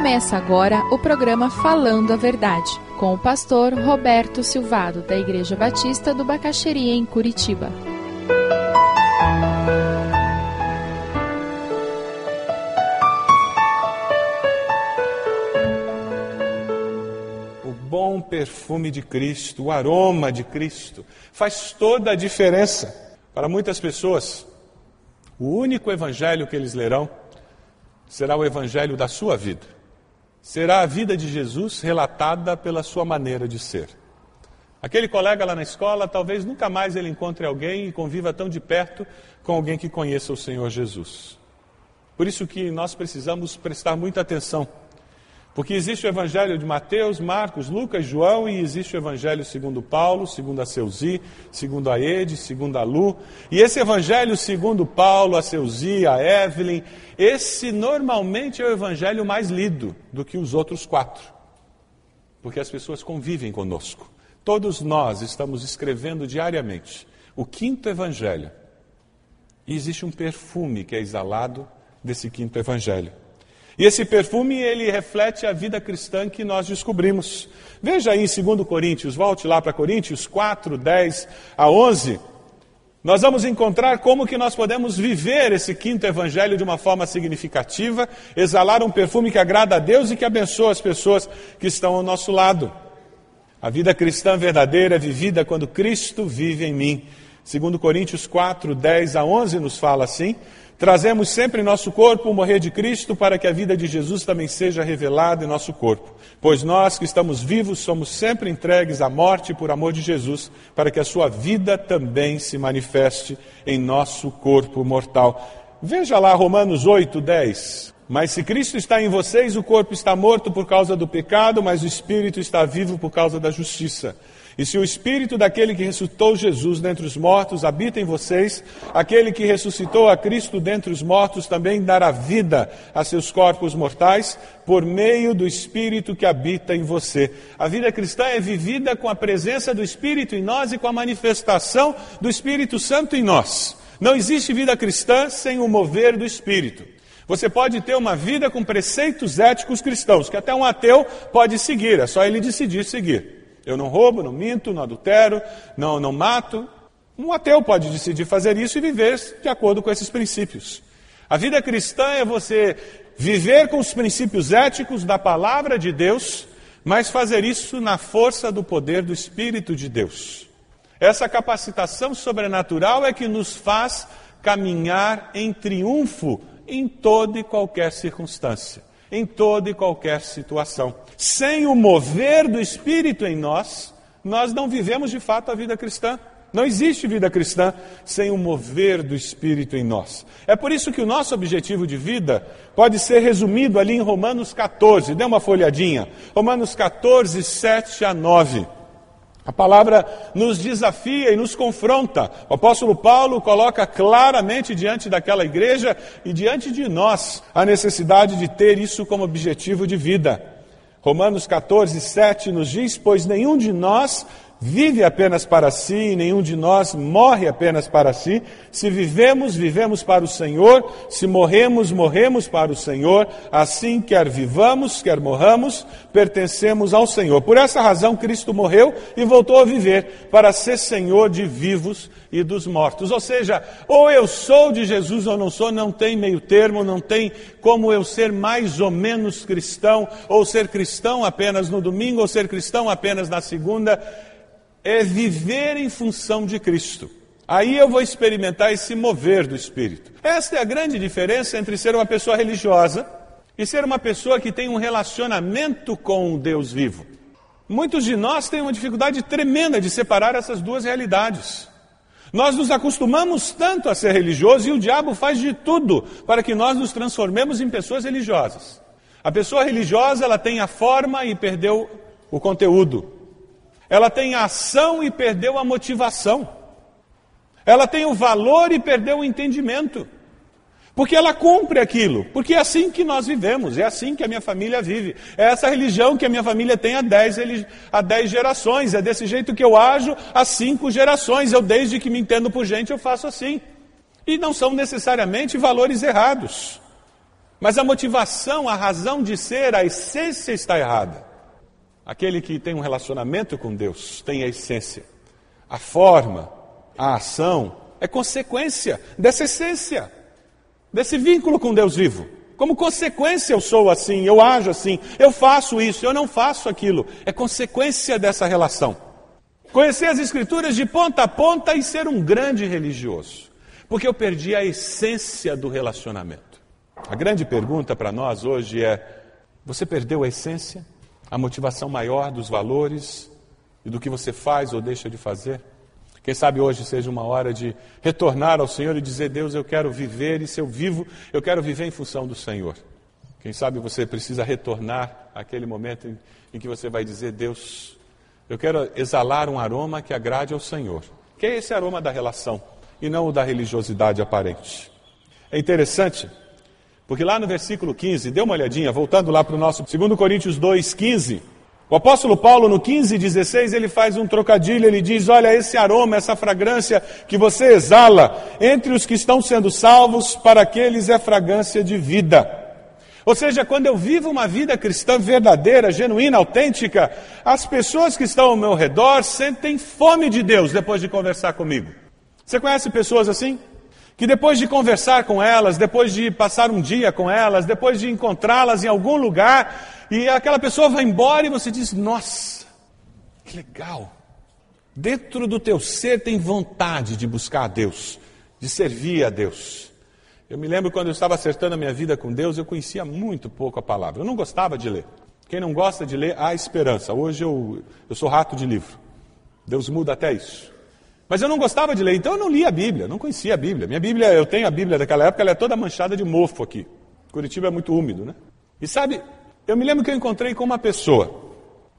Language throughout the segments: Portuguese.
Começa agora o programa Falando a Verdade, com o pastor Roberto Silvado, da Igreja Batista do Bacaxeria, em Curitiba. O bom perfume de Cristo, o aroma de Cristo, faz toda a diferença. Para muitas pessoas, o único evangelho que eles lerão será o evangelho da sua vida. Será a vida de Jesus relatada pela sua maneira de ser. Aquele colega lá na escola, talvez nunca mais ele encontre alguém e conviva tão de perto com alguém que conheça o Senhor Jesus. Por isso que nós precisamos prestar muita atenção porque existe o evangelho de Mateus, Marcos, Lucas, João e existe o evangelho segundo Paulo, segundo a Seuzi, segundo a Ede, segundo a Lu. E esse evangelho segundo Paulo, a Seuzi, a Evelyn, esse normalmente é o evangelho mais lido do que os outros quatro. Porque as pessoas convivem conosco. Todos nós estamos escrevendo diariamente o quinto evangelho. E existe um perfume que é exalado desse quinto evangelho. E esse perfume, ele reflete a vida cristã que nós descobrimos. Veja aí em 2 Coríntios, volte lá para Coríntios 4, 10 a 11. Nós vamos encontrar como que nós podemos viver esse quinto evangelho de uma forma significativa, exalar um perfume que agrada a Deus e que abençoa as pessoas que estão ao nosso lado. A vida cristã verdadeira é vivida quando Cristo vive em mim. 2 Coríntios 4, 10 a 11 nos fala assim: Trazemos sempre em nosso corpo o morrer de Cristo para que a vida de Jesus também seja revelada em nosso corpo. Pois nós que estamos vivos somos sempre entregues à morte por amor de Jesus, para que a sua vida também se manifeste em nosso corpo mortal. Veja lá Romanos 8, 10. Mas se Cristo está em vocês, o corpo está morto por causa do pecado, mas o espírito está vivo por causa da justiça. E se o espírito daquele que ressuscitou Jesus dentre os mortos habita em vocês, aquele que ressuscitou a Cristo dentre os mortos também dará vida a seus corpos mortais por meio do espírito que habita em você. A vida cristã é vivida com a presença do espírito em nós e com a manifestação do Espírito Santo em nós. Não existe vida cristã sem o mover do espírito. Você pode ter uma vida com preceitos éticos cristãos, que até um ateu pode seguir, é só ele decidir seguir. Eu não roubo, não minto, não adultero, não, não mato. Um ateu pode decidir fazer isso e viver de acordo com esses princípios. A vida cristã é você viver com os princípios éticos da palavra de Deus, mas fazer isso na força do poder do Espírito de Deus. Essa capacitação sobrenatural é que nos faz caminhar em triunfo em toda e qualquer circunstância em toda e qualquer situação. Sem o mover do Espírito em nós, nós não vivemos de fato a vida cristã. Não existe vida cristã sem o mover do Espírito em nós. É por isso que o nosso objetivo de vida pode ser resumido ali em Romanos 14. Dê uma folhadinha. Romanos 14, 7 a 9. A palavra nos desafia e nos confronta. O apóstolo Paulo coloca claramente diante daquela igreja e diante de nós a necessidade de ter isso como objetivo de vida. Romanos 14, 7 nos diz: Pois nenhum de nós vive apenas para si, nenhum de nós morre apenas para si. Se vivemos, vivemos para o Senhor, se morremos, morremos para o Senhor. Assim, quer vivamos, quer morramos, pertencemos ao Senhor. Por essa razão, Cristo morreu e voltou a viver para ser Senhor de vivos e dos mortos. Ou seja, ou eu sou de Jesus ou não sou, não tem meio termo, não tem como eu ser mais ou menos cristão, ou ser cristão apenas no domingo, ou ser cristão apenas na segunda é viver em função de Cristo. Aí eu vou experimentar esse mover do Espírito. Esta é a grande diferença entre ser uma pessoa religiosa e ser uma pessoa que tem um relacionamento com o Deus vivo. Muitos de nós têm uma dificuldade tremenda de separar essas duas realidades. Nós nos acostumamos tanto a ser religiosos e o diabo faz de tudo para que nós nos transformemos em pessoas religiosas. A pessoa religiosa, ela tem a forma e perdeu o conteúdo. Ela tem a ação e perdeu a motivação. Ela tem o valor e perdeu o entendimento. Porque ela cumpre aquilo. Porque é assim que nós vivemos, é assim que a minha família vive. É essa religião que a minha família tem há dez, há dez gerações. É desse jeito que eu ajo há cinco gerações. Eu, desde que me entendo por gente, eu faço assim. E não são necessariamente valores errados. Mas a motivação, a razão de ser, a essência está errada. Aquele que tem um relacionamento com Deus tem a essência. A forma, a ação é consequência dessa essência, desse vínculo com Deus vivo. Como consequência, eu sou assim, eu ajo assim, eu faço isso, eu não faço aquilo. É consequência dessa relação. Conhecer as Escrituras de ponta a ponta e ser um grande religioso. Porque eu perdi a essência do relacionamento. A grande pergunta para nós hoje é: você perdeu a essência? A motivação maior dos valores e do que você faz ou deixa de fazer? Quem sabe hoje seja uma hora de retornar ao Senhor e dizer: Deus, eu quero viver, e se eu vivo, eu quero viver em função do Senhor. Quem sabe você precisa retornar àquele momento em, em que você vai dizer: Deus, eu quero exalar um aroma que agrade ao Senhor. Que é esse aroma da relação e não o da religiosidade aparente. É interessante, porque lá no versículo 15, dê uma olhadinha, voltando lá para o nosso 2 Coríntios 2, 15. O apóstolo Paulo, no 15, 16, ele faz um trocadilho, ele diz: Olha, esse aroma, essa fragrância que você exala entre os que estão sendo salvos, para aqueles é fragrância de vida. Ou seja, quando eu vivo uma vida cristã verdadeira, genuína, autêntica, as pessoas que estão ao meu redor sentem fome de Deus depois de conversar comigo. Você conhece pessoas assim? Que depois de conversar com elas, depois de passar um dia com elas, depois de encontrá-las em algum lugar, e aquela pessoa vai embora e você diz: Nossa, que legal. Dentro do teu ser tem vontade de buscar a Deus, de servir a Deus. Eu me lembro quando eu estava acertando a minha vida com Deus, eu conhecia muito pouco a palavra. Eu não gostava de ler. Quem não gosta de ler, há esperança. Hoje eu, eu sou rato de livro. Deus muda até isso. Mas eu não gostava de ler, então eu não lia a Bíblia, não conhecia a Bíblia. Minha Bíblia, eu tenho a Bíblia daquela época, ela é toda manchada de mofo aqui. Curitiba é muito úmido, né? E sabe, eu me lembro que eu encontrei com uma pessoa.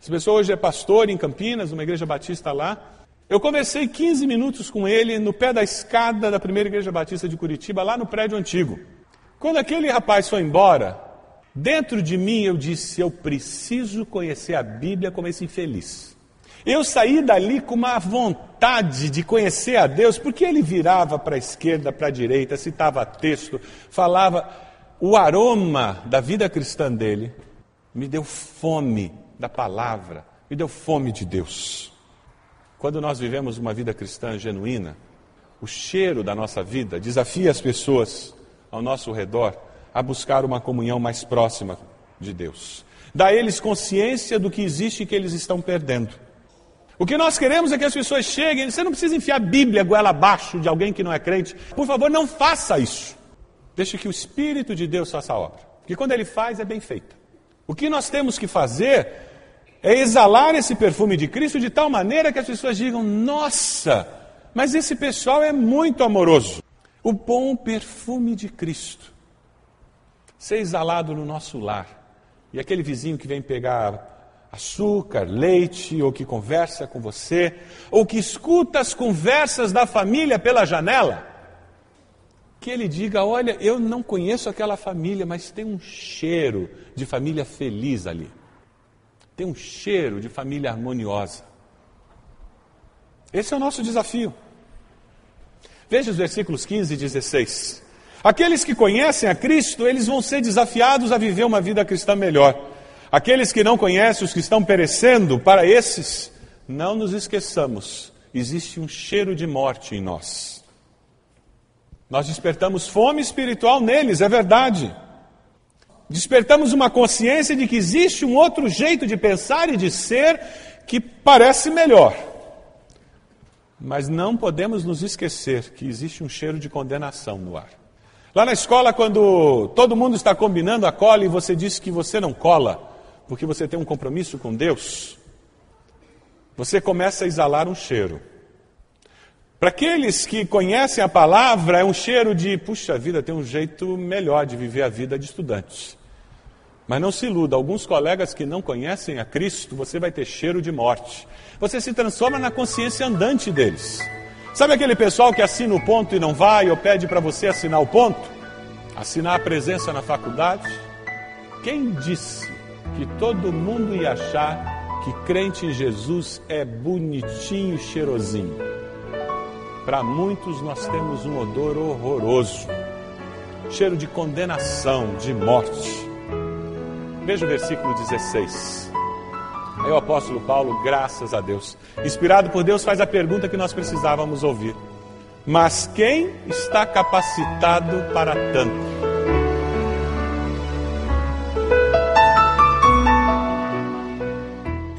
Essa pessoa hoje é pastor em Campinas, numa igreja batista lá. Eu conversei 15 minutos com ele no pé da escada da primeira igreja batista de Curitiba, lá no prédio antigo. Quando aquele rapaz foi embora, dentro de mim eu disse: Eu preciso conhecer a Bíblia como esse infeliz. Eu saí dali com uma vontade de conhecer a Deus, porque ele virava para a esquerda, para a direita, citava texto, falava. O aroma da vida cristã dele me deu fome da palavra, me deu fome de Deus. Quando nós vivemos uma vida cristã genuína, o cheiro da nossa vida desafia as pessoas ao nosso redor a buscar uma comunhão mais próxima de Deus. Dá a eles consciência do que existe e que eles estão perdendo. O que nós queremos é que as pessoas cheguem, você não precisa enfiar a Bíblia goela abaixo de alguém que não é crente. Por favor, não faça isso. Deixe que o Espírito de Deus faça a obra. Porque quando ele faz, é bem feito. O que nós temos que fazer é exalar esse perfume de Cristo de tal maneira que as pessoas digam: nossa, mas esse pessoal é muito amoroso. O bom perfume de Cristo ser exalado no nosso lar. E aquele vizinho que vem pegar açúcar, leite, ou que conversa com você, ou que escuta as conversas da família pela janela que ele diga: Olha, eu não conheço aquela família, mas tem um cheiro de família feliz ali. Tem um cheiro de família harmoniosa. Esse é o nosso desafio. Veja os versículos 15 e 16. Aqueles que conhecem a Cristo, eles vão ser desafiados a viver uma vida cristã melhor. Aqueles que não conhecem, os que estão perecendo, para esses, não nos esqueçamos, existe um cheiro de morte em nós. Nós despertamos fome espiritual neles, é verdade. Despertamos uma consciência de que existe um outro jeito de pensar e de ser que parece melhor. Mas não podemos nos esquecer que existe um cheiro de condenação no ar. Lá na escola, quando todo mundo está combinando a cola e você diz que você não cola, porque você tem um compromisso com Deus, você começa a exalar um cheiro. Para aqueles que conhecem a palavra, é um cheiro de, puxa vida, tem um jeito melhor de viver a vida de estudante. Mas não se iluda, alguns colegas que não conhecem a Cristo, você vai ter cheiro de morte. Você se transforma na consciência andante deles. Sabe aquele pessoal que assina o ponto e não vai, ou pede para você assinar o ponto? Assinar a presença na faculdade? Quem disse que todo mundo ia achar que crente em Jesus é bonitinho e cheirosinho? Para muitos nós temos um odor horroroso. cheiro de condenação, de morte. Veja o versículo 16. Aí o apóstolo Paulo, graças a Deus, inspirado por Deus, faz a pergunta que nós precisávamos ouvir. Mas quem está capacitado para tanto?